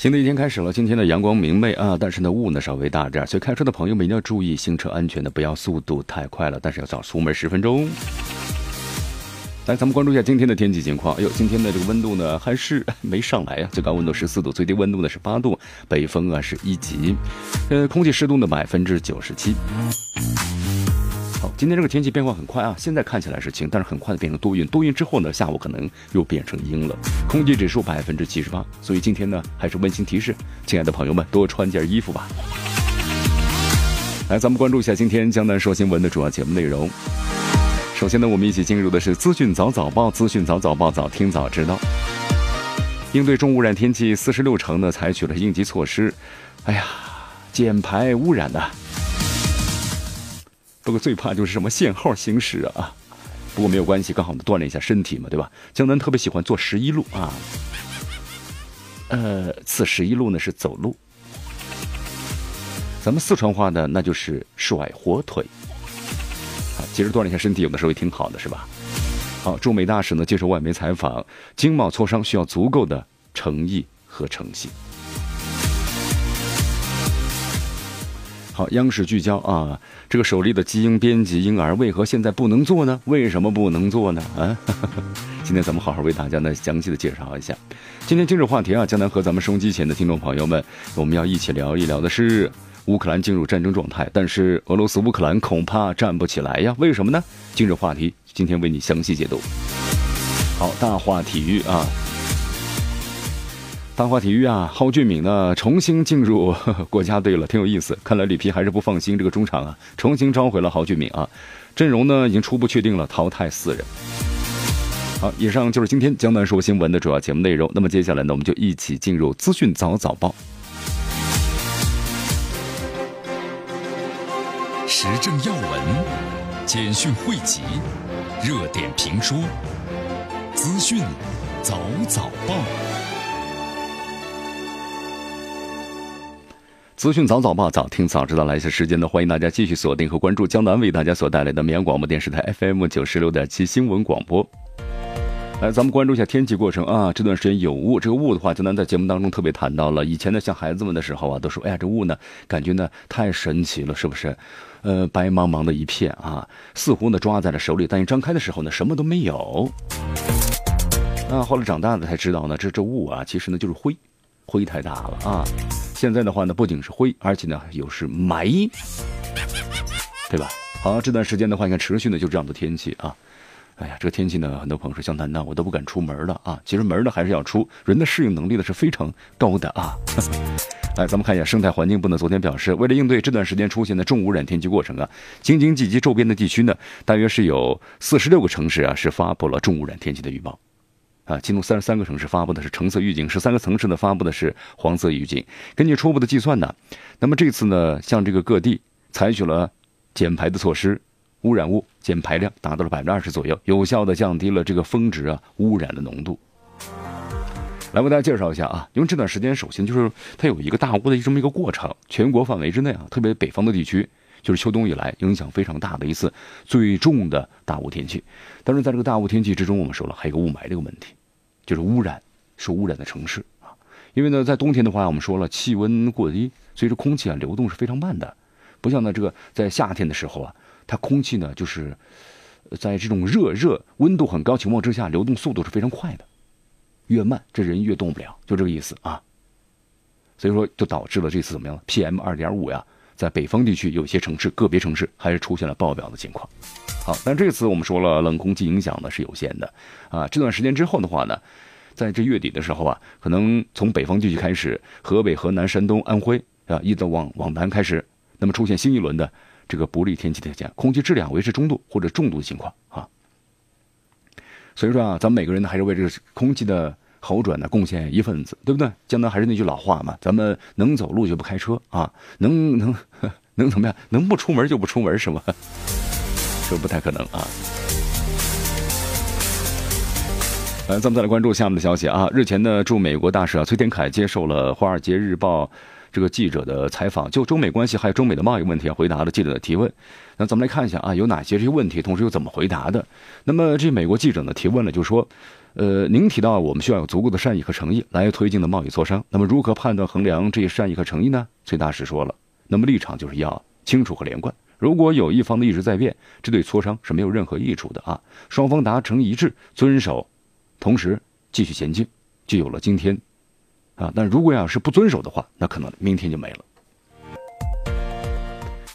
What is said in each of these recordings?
新的一天开始了，今天的阳光明媚啊，但是呢雾呢稍微大点，所以开车的朋友们一定要注意行车安全的，不要速度太快了，但是要早出门十分钟。来，咱们关注一下今天的天气情况。哎呦，今天的这个温度呢还是 没上来呀，最高温度十四度，最低温度呢是八度，北风啊是一级，呃，空气湿度呢百分之九十七。今天这个天气变化很快啊！现在看起来是晴，但是很快的变成多云，多云之后呢，下午可能又变成阴了。空气指数百分之七十八，所以今天呢，还是温馨提示，亲爱的朋友们，多穿件衣服吧。来，咱们关注一下今天江南说新闻的主要节目内容。首先呢，我们一起进入的是资讯早早报，资讯早早报，早听早知道。应对重污染天气，四十六城呢采取了应急措施。哎呀，减排污染呐。不过最怕就是什么限号行驶啊！不过没有关系，刚好我们锻炼一下身体嘛，对吧？江南特别喜欢坐十一路啊。呃，此十一路呢是走路，咱们四川话呢那就是甩火腿。啊，其实锻炼一下身体，有的时候也挺好的，是吧？好，驻美大使呢接受外媒采访，经贸磋商需要足够的诚意和诚信。好，央视聚焦啊，这个首例的基因编辑婴儿为何现在不能做呢？为什么不能做呢？啊，今天咱们好好为大家呢详细的介绍一下。今天今日话题啊，将南和咱们收音机前的听众朋友们，我们要一起聊一聊的是乌克兰进入战争状态，但是俄罗斯乌克兰恐怕站不起来呀？为什么呢？今日话题今天为你详细解读。好，大话体育啊。大话体育啊，蒿俊闵呢重新进入 国家队了，挺有意思。看来里皮还是不放心这个中场啊，重新召回了蒿俊闵啊，阵容呢已经初步确定了，淘汰四人。好，以上就是今天江南说新闻的主要节目内容。那么接下来呢，我们就一起进入资讯早早报，时政要闻、简讯汇集、热点评说、资讯早早报。资讯早早报，早听早知道。来一些时间呢，欢迎大家继续锁定和关注江南为大家所带来的绵阳广播电视台 FM 九十六点七新闻广播。来，咱们关注一下天气过程啊。这段时间有雾，这个雾的话，江南在节目当中特别谈到了。以前呢，像孩子们的时候啊，都说：“哎呀，这雾呢，感觉呢太神奇了，是不是？呃，白茫茫的一片啊，似乎呢抓在了手里，但一张开的时候呢，什么都没有。”那后来长大了才知道呢，这这雾啊，其实呢就是灰。灰太大了啊！现在的话呢，不仅是灰，而且呢又是霾，对吧？好，这段时间的话，你看持续的就这样的天气啊。哎呀，这个天气呢，很多朋友说像楠楠，我都不敢出门了啊。其实门呢还是要出，人的适应能力呢是非常高的啊。来，咱们看一下生态环境部呢，昨天表示，为了应对这段时间出现的重污染天气过程啊，京津冀及周边的地区呢，大约是有四十六个城市啊是发布了重污染天气的预报。啊，其中三十三个城市发布的是橙色预警，十三个城市呢发布的是黄色预警。根据初步的计算呢，那么这次呢，像这个各地采取了减排的措施，污染物减排量达到了百分之二十左右，有效的降低了这个峰值啊污染的浓度。来为大家介绍一下啊，因为这段时间首先就是它有一个大雾的这么一个过程，全国范围之内啊，特别北方的地区。就是秋冬以来影响非常大的一次最重的大雾天气，但是在这个大雾天气之中，我们说了还有个雾霾这个问题，就是污染受污染的城市啊。因为呢，在冬天的话，我们说了气温过低，所以说空气啊流动是非常慢的，不像呢这个在夏天的时候啊，它空气呢就是在这种热热温度很高情况之下，流动速度是非常快的，越慢这人越动不了，就这个意思啊。所以说就导致了这次怎么样？PM 二点五呀。在北方地区，有些城市、个别城市还是出现了爆表的情况。好，但这次我们说了，冷空气影响呢是有限的啊。这段时间之后的话呢，在这月底的时候啊，可能从北方地区开始，河北、河南、山东、安徽啊，一直往往南开始，那么出现新一轮的这个不利天气条件，空气质量维持中度或者重度的情况啊。所以说啊，咱们每个人呢，还是为这个空气的好转呢贡献一份子，对不对？江南还是那句老话嘛，咱们能走路就不开车啊，能能 能怎么样？能不出门就不出门是吗？这不太可能啊。来，咱们再来关注下面的消息啊。日前呢，驻美国大使啊崔天凯接受了《华尔街日报》这个记者的采访，就中美关系还有中美的贸易问题啊，回答了记者的提问。那咱们来看一下啊，有哪些这些问题，同时又怎么回答的？那么这美国记者呢提问了，就说，呃，您提到我们需要有足够的善意和诚意来推进的贸易磋商，那么如何判断衡量这些善意和诚意呢？崔大使说了，那么立场就是要清楚和连贯。如果有一方的意志在变，这对磋商是没有任何益处的啊。双方达成一致，遵守。同时继续前进，就有了今天，啊！但如果要是不遵守的话，那可能明天就没了。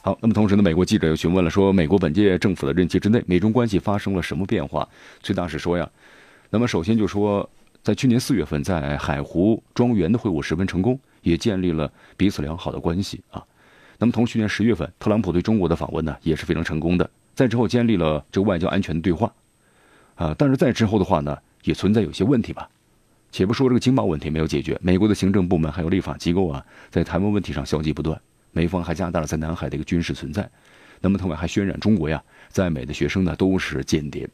好，那么同时呢，美国记者又询问了，说美国本届政府的任期之内，美中关系发生了什么变化？崔大使说呀，那么首先就说，在去年四月份，在海湖庄园的会晤十分成功，也建立了彼此良好的关系啊。那么同去年十月份，特朗普对中国的访问呢，也是非常成功的，在之后建立了这个外交安全的对话，啊，但是在之后的话呢？也存在有些问题吧，且不说这个经贸问题没有解决，美国的行政部门还有立法机构啊，在台湾问题上消极不断，美方还加大了在南海的一个军事存在，那么他们还渲染中国呀，在美的学生呢都是间谍，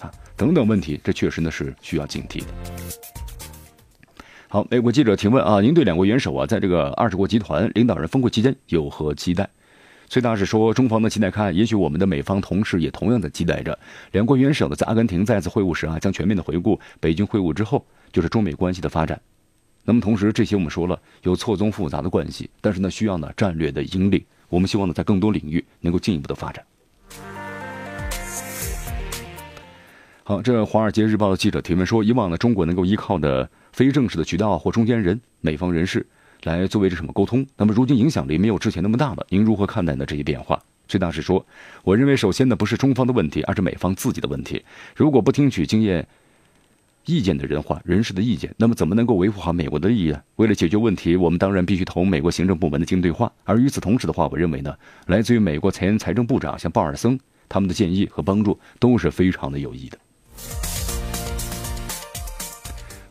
啊等等问题，这确实呢是需要警惕的。好，美国记者提问啊，您对两国元首啊在这个二十国集团领导人峰会期间有何期待？崔大使说：“中方的期待看，也许我们的美方同事也同样的期待着。两国元首呢，在阿根廷再次会晤时啊，将全面的回顾北京会晤之后就是中美关系的发展。那么同时，这些我们说了有错综复杂的关系，但是呢，需要呢战略的引领。我们希望呢，在更多领域能够进一步的发展。”好，这《华尔街日报》的记者提问说：“以往呢，中国能够依靠的非正式的渠道或中间人，美方人士。”来作为这什么沟通？那么如今影响力没有之前那么大了，您如何看待呢？这些变化？崔大使说：“我认为首先呢不是中方的问题，而是美方自己的问题。如果不听取经验、意见的人话、人士的意见，那么怎么能够维护好美国的利益呢？为了解决问题，我们当然必须同美国行政部门的进行对话。而与此同时的话，我认为呢，来自于美国前财政部长像鲍尔森他们的建议和帮助都是非常的有益的。”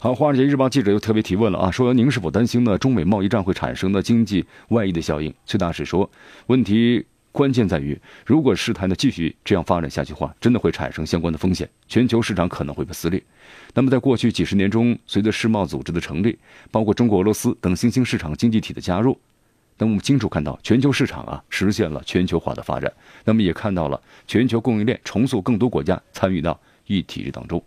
好，《华尔街日报》记者又特别提问了啊，说您是否担心呢？中美贸易战会产生的经济外溢的效应？崔大使说，问题关键在于，如果事态呢继续这样发展下去的话，真的会产生相关的风险，全球市场可能会被撕裂。那么，在过去几十年中，随着世贸组织的成立，包括中国、俄罗斯等新兴市场经济体的加入，那我们清楚看到，全球市场啊实现了全球化的发展。那么也看到了全球供应链重塑，更多国家参与到一体当中。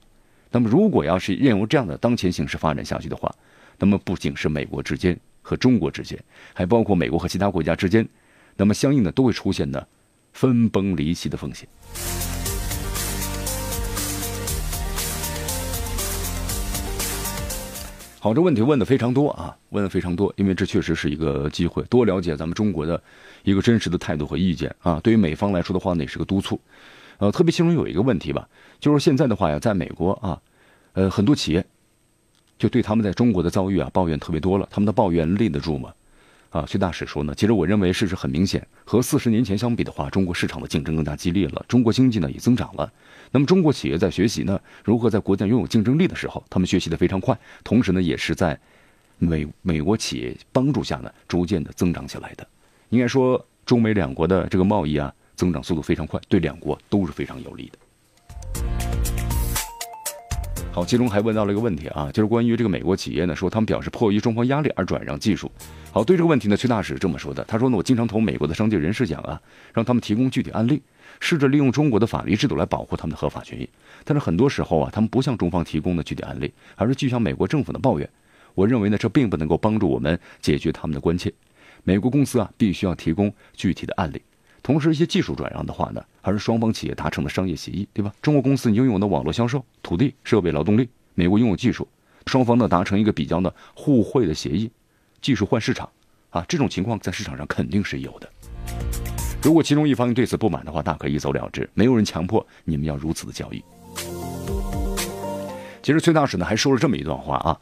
那么，如果要是任由这样的当前形势发展下去的话，那么不仅是美国之间和中国之间，还包括美国和其他国家之间，那么相应的都会出现呢分崩离析的风险。好，这问题问的非常多啊，问的非常多，因为这确实是一个机会，多了解咱们中国的一个真实的态度和意见啊。对于美方来说的话，那也是个督促。呃，特别其中有一个问题吧，就是现在的话呀，在美国啊，呃，很多企业就对他们在中国的遭遇啊抱怨特别多了。他们的抱怨立得住吗？啊，崔大使说呢，其实我认为事实很明显，和四十年前相比的话，中国市场的竞争更加激烈了，中国经济呢也增长了。那么中国企业在学习呢，如何在国家拥有竞争力的时候，他们学习的非常快，同时呢也是在美美国企业帮助下呢，逐渐的增长起来的。应该说，中美两国的这个贸易啊。增长速度非常快，对两国都是非常有利的。好，其中还问到了一个问题啊，就是关于这个美国企业呢，说他们表示迫于中方压力而转让技术。好，对这个问题呢，崔大使这么说的，他说呢，我经常同美国的商界人士讲啊，让他们提供具体案例，试着利用中国的法律制度来保护他们的合法权益。但是很多时候啊，他们不向中方提供的具体案例，而是去向美国政府的抱怨。我认为呢，这并不能够帮助我们解决他们的关切。美国公司啊，必须要提供具体的案例。同时，一些技术转让的话呢，还是双方企业达成的商业协议，对吧？中国公司拥有的网络销售、土地、设备、劳动力，美国拥有技术，双方呢达成一个比较的互惠的协议，技术换市场，啊，这种情况在市场上肯定是有的。如果其中一方对此不满的话，大可一走了之，没有人强迫你们要如此的交易。其实崔大使呢还说了这么一段话啊。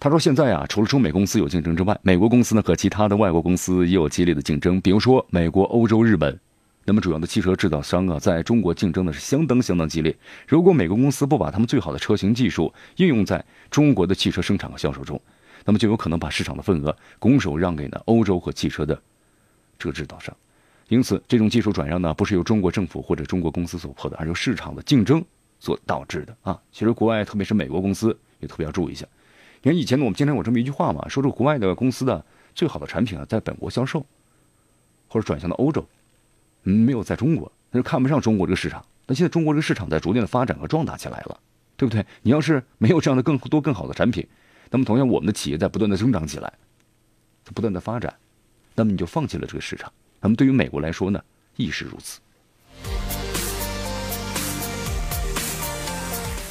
他说：“现在啊，除了中美公司有竞争之外，美国公司呢和其他的外国公司也有激烈的竞争。比如说，美国、欧洲、日本，那么主要的汽车制造商啊，在中国竞争的是相当相当激烈。如果美国公司不把他们最好的车型技术应用在中国的汽车生产和销售中，那么就有可能把市场的份额拱手让给呢欧洲和汽车的这个制造商。因此，这种技术转让呢，不是由中国政府或者中国公司所迫的，而是由市场的竞争所导致的啊。其实国外，特别是美国公司也特别要注意一下。你看以前呢，我们经常有这么一句话嘛，说这个国外的公司的最好的产品啊，在本国销售，或者转向到欧洲。没有在中国，那就看不上中国这个市场。那现在中国这个市场在逐渐的发展和壮大起来了，对不对？你要是没有这样的更多更好的产品，那么同样我们的企业在不断的增长起来，在不断的发展，那么你就放弃了这个市场。那么对于美国来说呢，亦是如此。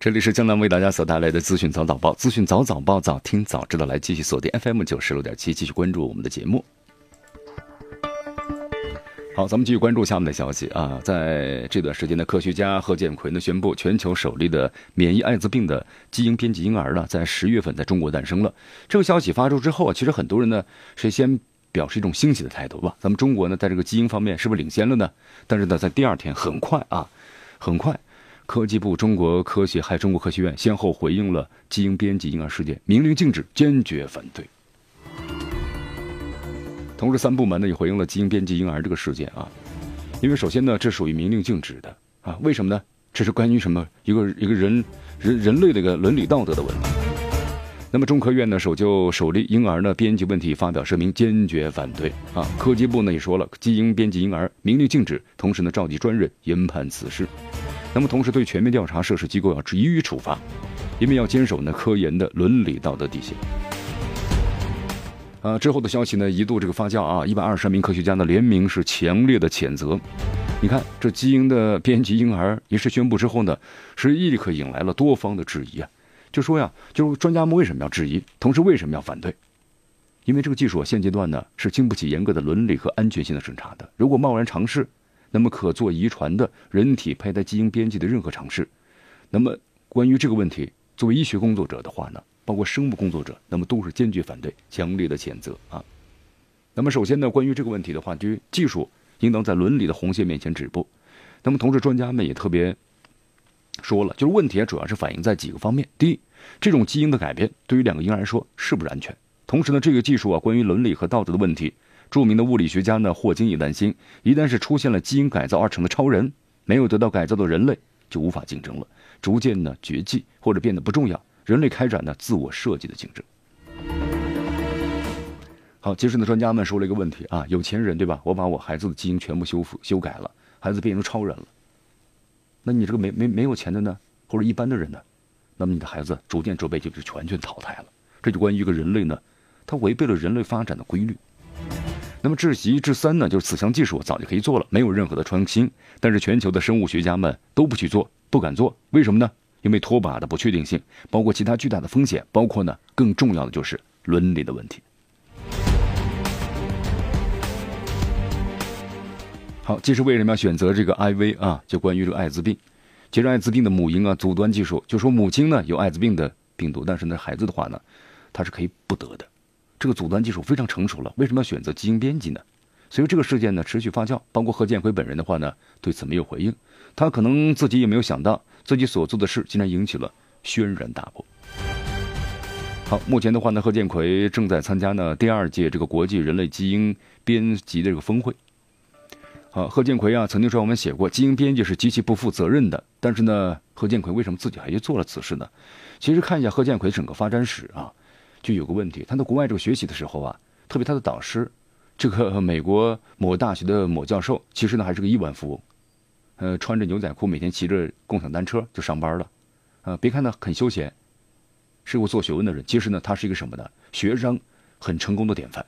这里是江南为大家所带来的资讯早早报，资讯早早报，早听早知道。来继续锁定 FM 九十六点七，继续关注我们的节目。好，咱们继续关注下面的消息啊！在这段时间呢，科学家贺建奎呢宣布，全球首例的免疫艾滋病的基因编辑婴儿呢，在十月份在中国诞生了。这个消息发出之后啊，其实很多人呢是先表示一种欣喜的态度吧。咱们中国呢，在这个基因方面是不是领先了呢？但是呢，在第二天很快啊，很快，科技部、中国科协还有中国科学院先后回应了基因编辑婴儿事件，明令禁止，坚决反对。同时，三部门呢也回应了基因编辑婴儿这个事件啊，因为首先呢，这属于明令禁止的啊，为什么呢？这是关于什么一个一个人人人类的一个伦理道德的问题。那么，中科院呢首就首例婴儿呢编辑问题发表声明，坚决反对啊。科技部呢也说了，基因编辑婴儿明令禁止，同时呢召集专人研判此事。那么，同时对全面调查涉事机构要予以处罚，因为要坚守呢科研的伦理道德底线。呃，之后的消息呢，一度这个发酵啊，一百二十名科学家呢联名是强烈的谴责。你看，这基因的编辑婴儿一事宣布之后呢，是立刻引来了多方的质疑啊。就说呀，就是专家们为什么要质疑，同时为什么要反对？因为这个技术现阶段呢是经不起严格的伦理和安全性的审查的。如果贸然尝试，那么可做遗传的人体胚胎基因编辑的任何尝试，那么关于这个问题，作为医学工作者的话呢？包括生物工作者，那么都是坚决反对、强烈的谴责啊。那么首先呢，关于这个问题的话，就技术应当在伦理的红线面前止步。那么同时，专家们也特别说了，就是问题啊主要是反映在几个方面：第一，这种基因的改变对于两个婴儿来说是不是安全？同时呢，这个技术啊，关于伦理和道德的问题，著名的物理学家呢霍金也担心，一旦是出现了基因改造而成的超人，没有得到改造的人类就无法竞争了，逐渐呢绝迹或者变得不重要。人类开展的自我设计的竞争。好，其实呢，专家们说了一个问题啊，有钱人对吧？我把我孩子的基因全部修复修改了，孩子变成超人了。那你这个没没没有钱的呢，或者一般的人呢？那么你的孩子逐渐就被就是全全淘汰了。这就关于一个人类呢，它违背了人类发展的规律。那么至极至三呢，就是此项技术早就可以做了，没有任何的创新，但是全球的生物学家们都不去做，不敢做，为什么呢？因为拖把的不确定性，包括其他巨大的风险，包括呢更重要的就是伦理的问题。好，这是为什么要选择这个 IV 啊？就关于这个艾滋病，其实艾滋病的母婴啊阻断技术，就说母亲呢有艾滋病的病毒，但是呢孩子的话呢，他是可以不得的。这个阻断技术非常成熟了，为什么要选择基因编辑呢？所以这个事件呢持续发酵，包括贺建奎本人的话呢对此没有回应，他可能自己也没有想到。自己所做的事竟然引起了轩然大波。好，目前的话呢，贺建奎正在参加呢第二届这个国际人类基因编辑的这个峰会。好，贺建奎啊，曾经说我们写过，基因编辑是极其不负责任的。但是呢，贺建奎为什么自己还去做了此事呢？其实看一下贺建奎整个发展史啊，就有个问题。他在国外这个学习的时候啊，特别他的导师，这个美国某大学的某教授，其实呢还是个亿万富翁。呃，穿着牛仔裤，每天骑着共享单车就上班了，呃，别看他很休闲，是个做学问的人，其实呢，他是一个什么呢？学生很成功的典范。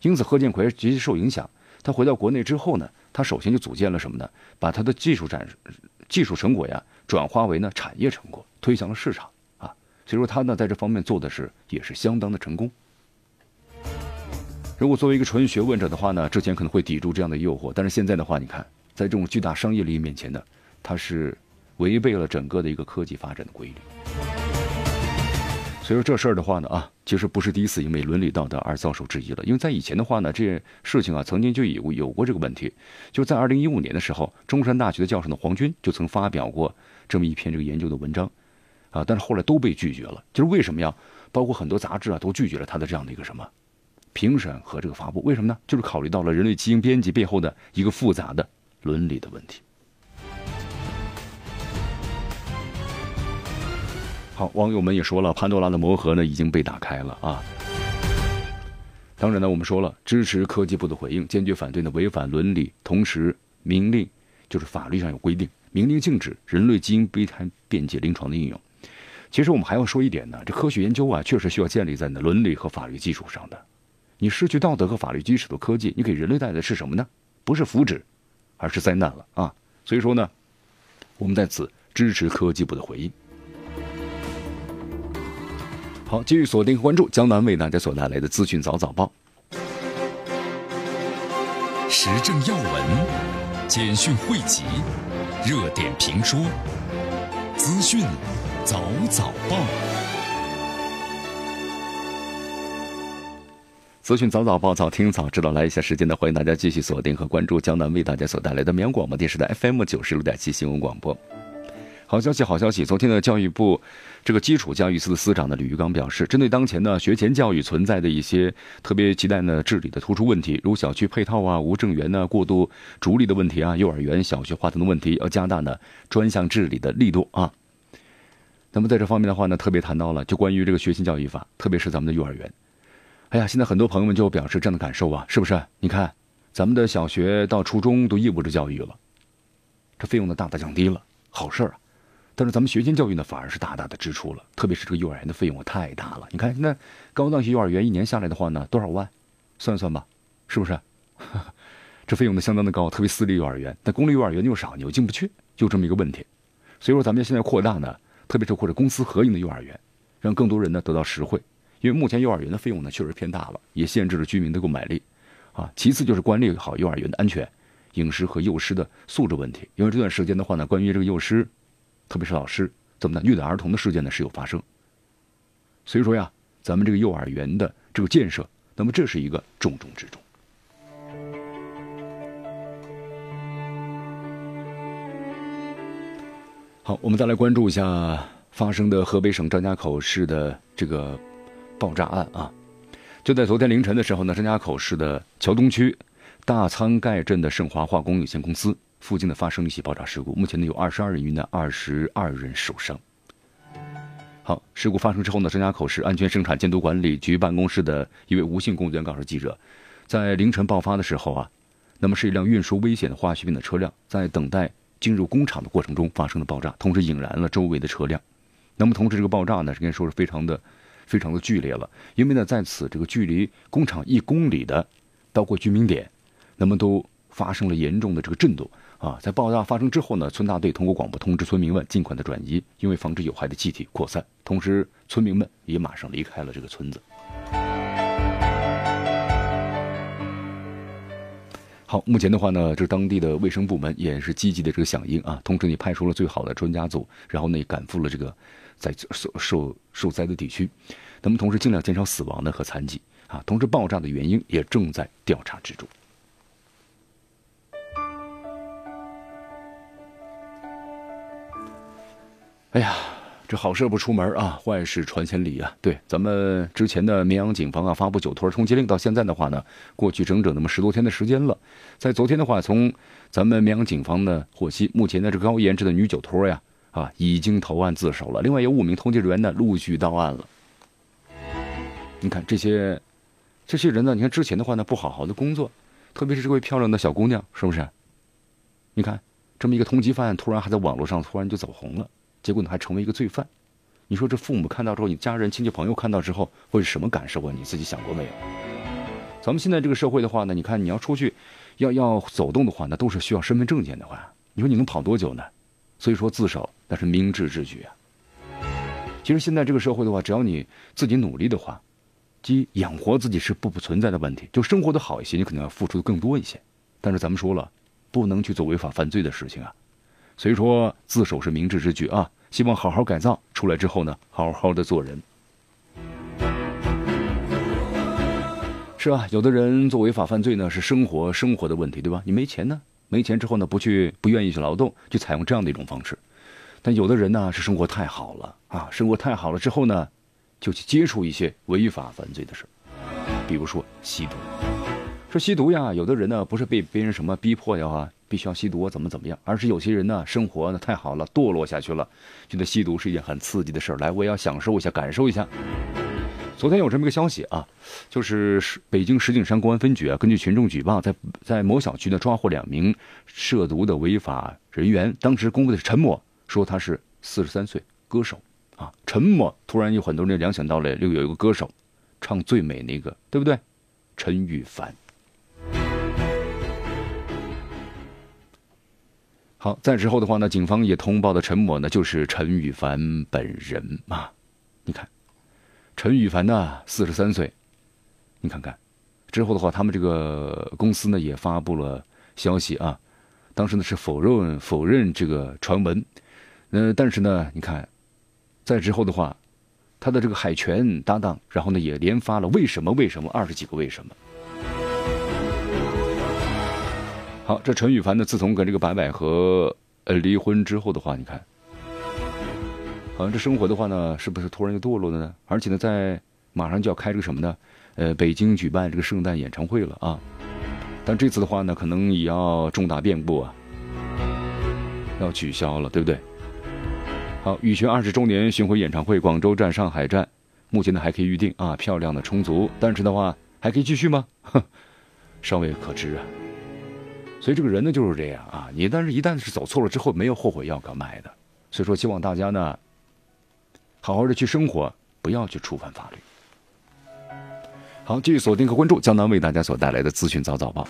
因此，贺建奎极其受影响。他回到国内之后呢，他首先就组建了什么呢？把他的技术展技术成果呀转化为呢产业成果，推向了市场。所以说他呢在这方面做的是也是相当的成功。如果作为一个纯学问者的话呢，之前可能会抵住这样的诱惑，但是现在的话，你看在这种巨大商业利益面前呢，他是违背了整个的一个科技发展的规律。所以说这事儿的话呢，啊，其实不是第一次因为伦理道德而遭受质疑了。因为在以前的话呢，这件事情啊，曾经就有有过这个问题。就在二零一五年的时候，中山大学的教授呢黄军就曾发表过这么一篇这个研究的文章，啊，但是后来都被拒绝了。就是为什么呀？包括很多杂志啊都拒绝了他的这样的一个什么评审和这个发布？为什么呢？就是考虑到了人类基因编辑背后的一个复杂的伦理的问题。好，网友们也说了，潘多拉的魔盒呢已经被打开了啊。当然呢，我们说了，支持科技部的回应，坚决反对呢违反伦理，同时明令就是法律上有规定，明令禁止人类基因胚胎便捷临床的应用。其实我们还要说一点呢，这科学研究啊，确实需要建立在呢伦理和法律基础上的。你失去道德和法律基础的科技，你给人类带来的是什么呢？不是福祉，而是灾难了啊！所以说呢，我们在此支持科技部的回应。好，继续锁定和关注江南为大家所带来的资讯早早报，时政要闻、简讯汇集、热点评说、资讯早早报，资讯早早报，早听早知道。来一下时间呢，欢迎大家继续锁定和关注江南为大家所带来的绵阳广播电视台 FM 九十六点七新闻广播。好消息，好消息！昨天的教育部这个基础教育司的司长呢，李玉刚表示，针对当前呢学前教育存在的一些特别亟待呢治理的突出问题，如小区配套啊、无证园呢过度逐利的问题啊、幼儿园小学化等的问题，要加大呢专项治理的力度啊。那么在这方面的话呢，特别谈到了就关于这个学前教育法，特别是咱们的幼儿园。哎呀，现在很多朋友们就表示这样的感受啊，是不是？你看，咱们的小学到初中都义务制教育了，这费用呢大大降低了，好事儿啊。但是咱们学前教育呢，反而是大大的支出了，特别是这个幼儿园的费用太大了。你看，现在高档些幼儿园一年下来的话呢，多少万？算算吧，是不是？这费用呢相当的高，特别私立幼儿园，但公立幼儿园又少，你又进不去，就这么一个问题。所以说，咱们现在扩大呢，特别是或者公私合营的幼儿园，让更多人呢得到实惠。因为目前幼儿园的费用呢确实偏大了，也限制了居民的购买力。啊，其次就是管理好幼儿园的安全、饮食和幼师的素质问题。因为这段时间的话呢，关于这个幼师。特别是老师怎么的虐待儿童的事件呢时有发生，所以说呀，咱们这个幼儿园的这个建设，那么这是一个重中之重。好，我们再来关注一下发生的河北省张家口市的这个爆炸案啊！就在昨天凌晨的时候呢，张家口市的桥东区大仓盖镇的盛华化工有限公司。附近呢发生一起爆炸事故，目前呢有二十二人遇难，二十二人受伤。好，事故发生之后呢，张家口市安全生产监督管理局办公室的一位吴姓工作人员告诉记者，在凌晨爆发的时候啊，那么是一辆运输危险的化学品的车辆在等待进入工厂的过程中发生了爆炸，同时引燃了周围的车辆。那么同时这个爆炸呢，应该说是非常的、非常的剧烈了，因为呢在此这个距离工厂一公里的，包括居民点，那么都发生了严重的这个震动。啊，在爆炸发生之后呢，村大队通过广播通知村民们尽快的转移，因为防止有害的气体扩散。同时，村民们也马上离开了这个村子。好，目前的话呢，这当地的卫生部门也是积极的这个响应啊，同时也派出了最好的专家组，然后呢也赶赴了这个在受受受灾的地区，那么同时尽量减少死亡的和残疾啊，同时爆炸的原因也正在调查之中。哎呀，好事不出门啊，坏事传千里啊！对，咱们之前的绵阳警方啊发布酒托通缉令，到现在的话呢，过去整整那么十多天的时间了。在昨天的话，从咱们绵阳警方呢获悉，目前的这高颜值的女酒托呀，啊已经投案自首了。另外有五名通缉人员呢陆续到案了。你看这些这些人呢，你看之前的话呢不好好的工作，特别是这位漂亮的小姑娘，是不是？你看这么一个通缉犯，突然还在网络上突然就走红了。结果你，还成为一个罪犯。你说这父母看到之后，你家人、亲戚、朋友看到之后，会是什么感受啊？你自己想过没有？咱们现在这个社会的话呢，你看你要出去，要要走动的话，那都是需要身份证件的话，你说你能跑多久呢？所以说自首那是明智之举啊。其实现在这个社会的话，只要你自己努力的话，即养活自己是不不存在的问题。就生活的好一些，你可能要付出的更多一些。但是咱们说了，不能去做违法犯罪的事情啊。所以说自首是明智之举啊。希望好好改造，出来之后呢，好好的做人。是啊，有的人做违法犯罪呢，是生活生活的问题，对吧？你没钱呢，没钱之后呢，不去不愿意去劳动，就采用这样的一种方式。但有的人呢，是生活太好了啊，生活太好了之后呢，就去接触一些违法犯罪的事儿比如说吸毒。说吸毒呀，有的人呢，不是被别人什么逼迫呀，必须要吸毒啊怎么怎么样，而是有些人呢，生活呢太好了，堕落下去了，觉得吸毒是一件很刺激的事儿来，我也要享受一下，感受一下。昨天有这么一个消息啊，就是北京石景山公安分局啊，根据群众举报，在在某小区呢抓获两名涉毒的违法人员。当时公布的是陈某，说他是四十三岁歌手啊。陈某突然有很多人联想到了，又有一个歌手，唱最美那个，对不对？陈羽凡。好，在之后的话呢，警方也通报的陈某呢，就是陈羽凡本人啊。你看。陈羽凡呢，四十三岁，你看看，之后的话，他们这个公司呢也发布了消息啊，当时呢是否认否认这个传闻，呃，但是呢，你看，在之后的话，他的这个海泉搭档，然后呢也连发了为什么为什么二十几个为什么。好，这陈羽凡呢，自从跟这个白百合呃离婚之后的话，你看。好像这生活的话呢，是不是突然就堕落了呢？而且呢，在马上就要开这个什么呢？呃，北京举办这个圣诞演唱会了啊！但这次的话呢，可能也要重大变故啊，要取消了，对不对？好，羽泉二十周年巡回演唱会，广州站、上海站，目前呢还可以预定啊，漂亮的充足，但是的话还可以继续吗？哼，尚未可知啊。所以这个人呢就是这样啊，你但是一旦是走错了之后，没有后悔药可卖的。所以说，希望大家呢。好好的去生活，不要去触犯法律。好，继续锁定和关注江南为大家所带来的资讯早早报。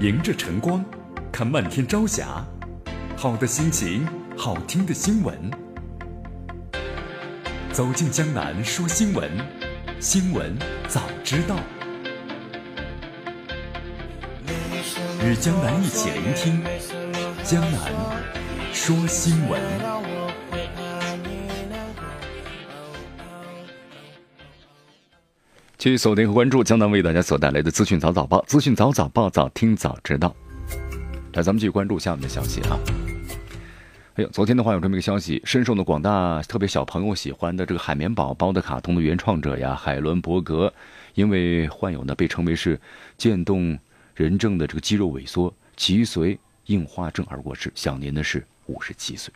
迎着晨光，看漫天朝霞，好的心情，好听的新闻。走进江南说新闻，新闻早知道。与江南一起聆听江南说新闻。继续锁定和关注江南为大家所带来的资讯早早报，资讯早早报，早听早知道。来，咱们继续关注下面的消息啊。哎呦，昨天的话有这么一个消息，深受呢广大特别小朋友喜欢的这个海绵宝宝的卡通的原创者呀，海伦伯格，因为患有呢被称为是渐冻人证的这个肌肉萎缩、脊髓硬化症而过世，享年的是五十七岁。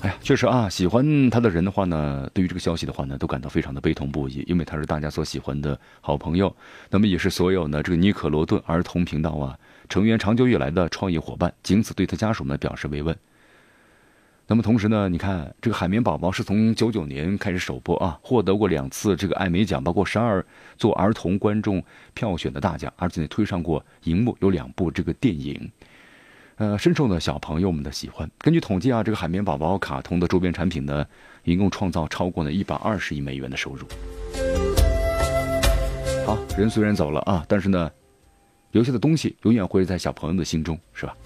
哎呀，确实啊，喜欢他的人的话呢，对于这个消息的话呢，都感到非常的悲痛不已，因为他是大家所喜欢的好朋友，那么也是所有呢这个尼可罗顿儿童频道啊成员长久以来的创业伙伴，仅此对他家属们表示慰问。那么同时呢，你看这个海绵宝宝是从九九年开始首播啊，获得过两次这个艾美奖，包括十二座儿童观众票选的大奖，而且呢推上过荧幕，有两部这个电影。呃，深受呢小朋友们的喜欢。根据统计啊，这个海绵宝宝卡通的周边产品呢，一共创造超过呢一百二十亿美元的收入。好，人虽然走了啊，但是呢，留下的东西永远会在小朋友的心中，是吧？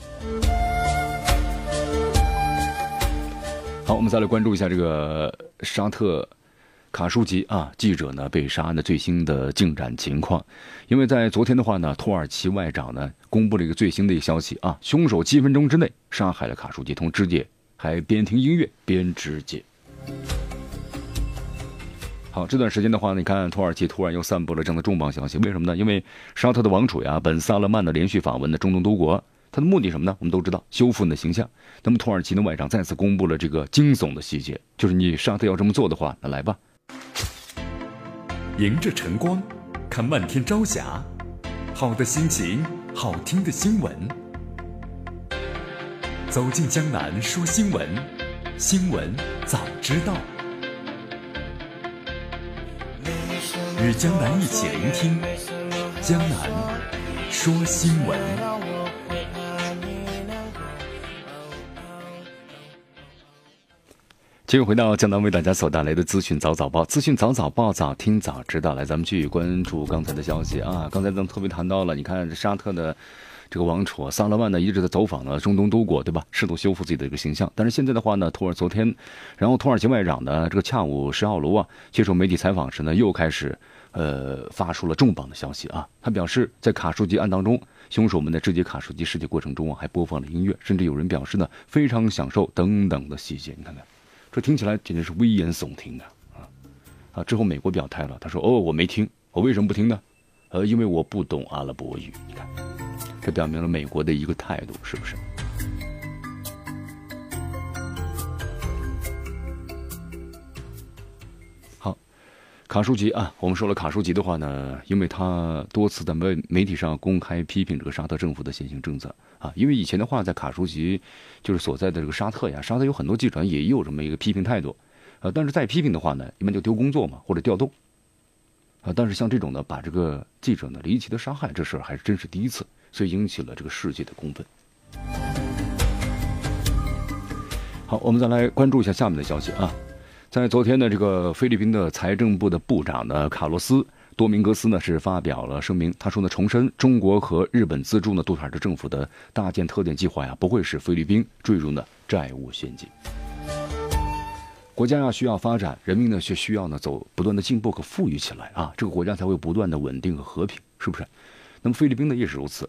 好，我们再来关注一下这个沙特。卡舒吉啊，记者呢被杀的最新的进展情况，因为在昨天的话呢，土耳其外长呢公布了一个最新的一个消息啊，凶手七分钟之内杀害了卡舒吉同肢解，还边听音乐边肢解。好，这段时间的话，你看土耳其突然又散布了这样的重磅消息，为什么呢？因为沙特的王储呀本萨勒曼的连续访问的中东多国，他的目的什么呢？我们都知道，修复你的形象。那么土耳其的外长再次公布了这个惊悚的细节，就是你沙特要这么做的话，那来吧。迎着晨光，看漫天朝霞，好的心情，好听的新闻。走进江南说新闻，新闻早知道。与江南一起聆听江南说新闻。继续回到江南为大家所带来的资讯早早报，资讯早早报，早听早知道。来，咱们继续关注刚才的消息啊！刚才咱们特别谈到了，你看沙特的。这个王储萨勒曼呢一直在走访呢中东多国，对吧？试图修复自己的一个形象。但是现在的话呢，土耳昨天，然后土耳其外长呢这个恰武什奥卢啊接受媒体采访时呢，又开始呃发出了重磅的消息啊。他表示，在卡舒吉案当中，凶手们在肢解卡舒吉尸体过程中啊，还播放了音乐，甚至有人表示呢非常享受等等的细节。你看看，这听起来简直是危言耸听的啊啊！之后美国表态了，他说：“哦，我没听，我为什么不听呢？呃，因为我不懂阿拉伯语。”你看。这表明了美国的一个态度，是不是？卡舒吉啊，我们说了卡舒吉的话呢，因为他多次在媒媒体上公开批评这个沙特政府的现行政策啊，因为以前的话，在卡舒吉就是所在的这个沙特呀，沙特有很多记者也有这么一个批评态度，呃，但是再批评的话呢，一般就丢工作嘛，或者调动啊，但是像这种呢，把这个记者呢离奇的杀害，这事儿还是真是第一次。所以引起了这个世界的公愤。好，我们再来关注一下下面的消息啊，在昨天的这个菲律宾的财政部的部长呢，卡洛斯多明格斯呢是发表了声明，他说呢，重申中国和日本资助呢杜特尔特政府的大建特点计划呀，不会使菲律宾坠入呢债务陷阱。国家要需要发展，人民呢却需要呢走不断的进步和富裕起来啊，这个国家才会不断的稳定和和平，是不是？那么菲律宾呢也是如此。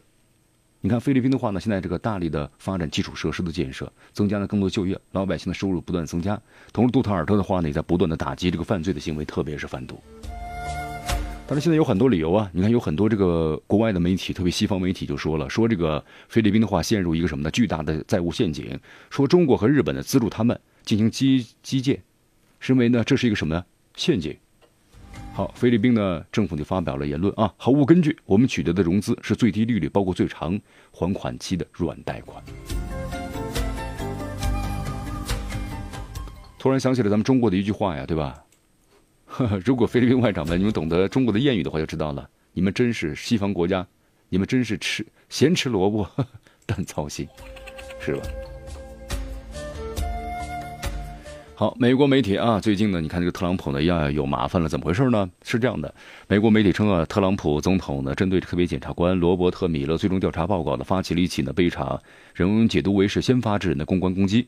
你看菲律宾的话呢，现在这个大力的发展基础设施的建设，增加了更多就业，老百姓的收入不断增加。同时，杜特尔特的话呢，也在不断的打击这个犯罪的行为，特别是贩毒。但是现在有很多理由啊，你看有很多这个国外的媒体，特别西方媒体就说了，说这个菲律宾的话陷入一个什么呢？巨大的债务陷阱。说中国和日本呢资助他们进行基基建，认为呢这是一个什么呢？陷阱。好，菲律宾呢政府就发表了言论啊，毫无根据。我们取得的融资是最低利率，包括最长还款期的软贷款。突然想起了咱们中国的一句话呀，对吧？如果菲律宾外长们你们懂得中国的谚语的话，就知道了。你们真是西方国家，你们真是吃咸吃萝卜 淡操心，是吧？好，美国媒体啊，最近呢，你看这个特朗普呢要有麻烦了，怎么回事呢？是这样的，美国媒体称啊，特朗普总统呢针对特别检察官罗伯特·米勒最终调查报告呢，发起了一起呢被查仍解读为是先发制人的公关攻击，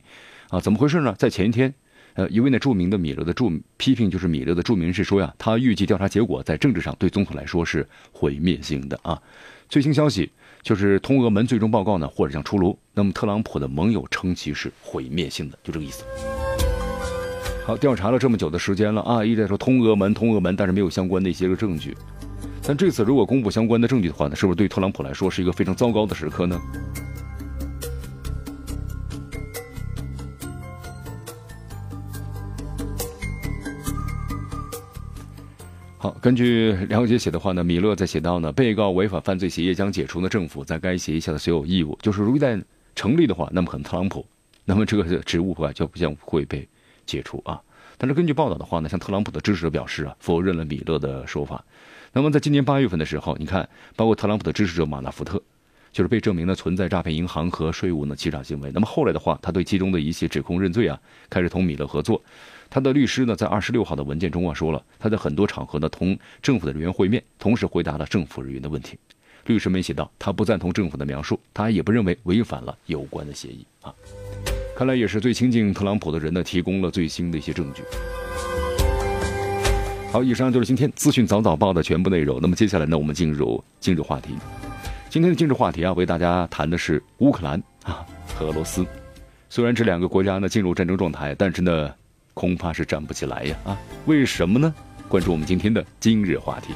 啊，怎么回事呢？在前一天，呃，一位呢著名的米勒的著批评就是米勒的著名是说呀，他预计调查结果在政治上对总统来说是毁灭性的啊。最新消息就是通俄门最终报告呢或者将出炉，那么特朗普的盟友称其是毁灭性的，就这个意思。好，调查了这么久的时间了啊，一直在说通俄门，通俄门，但是没有相关的一些个证据。但这次如果公布相关的证据的话呢，是不是对特朗普来说是一个非常糟糕的时刻呢？好，根据了解写的话呢，米勒在写到呢，被告违反犯罪协议将解除呢政府在该协议下的所有义务，就是如果一旦成立的话，那么可能特朗普，那么这个职务话就不将会被。解除啊！但是根据报道的话呢，像特朗普的支持者表示啊，否认了米勒的说法。那么在今年八月份的时候，你看，包括特朗普的支持者马纳福特，就是被证明呢存在诈骗银行和税务呢欺诈行为。那么后来的话，他对其中的一些指控认罪啊，开始同米勒合作。他的律师呢，在二十六号的文件中啊说了，他在很多场合呢同政府的人员会面，同时回答了政府人员的问题。律师们写道，他不赞同政府的描述，他也不认为违反了有关的协议啊。看来也是最亲近特朗普的人呢，提供了最新的一些证据。好，以上就是今天资讯早早报的全部内容。那么接下来呢，我们进入今日话题。今天的今日话题啊，为大家谈的是乌克兰啊和俄罗斯。虽然这两个国家呢进入战争状态，但是呢，恐怕是站不起来呀啊？为什么呢？关注我们今天的今日话题。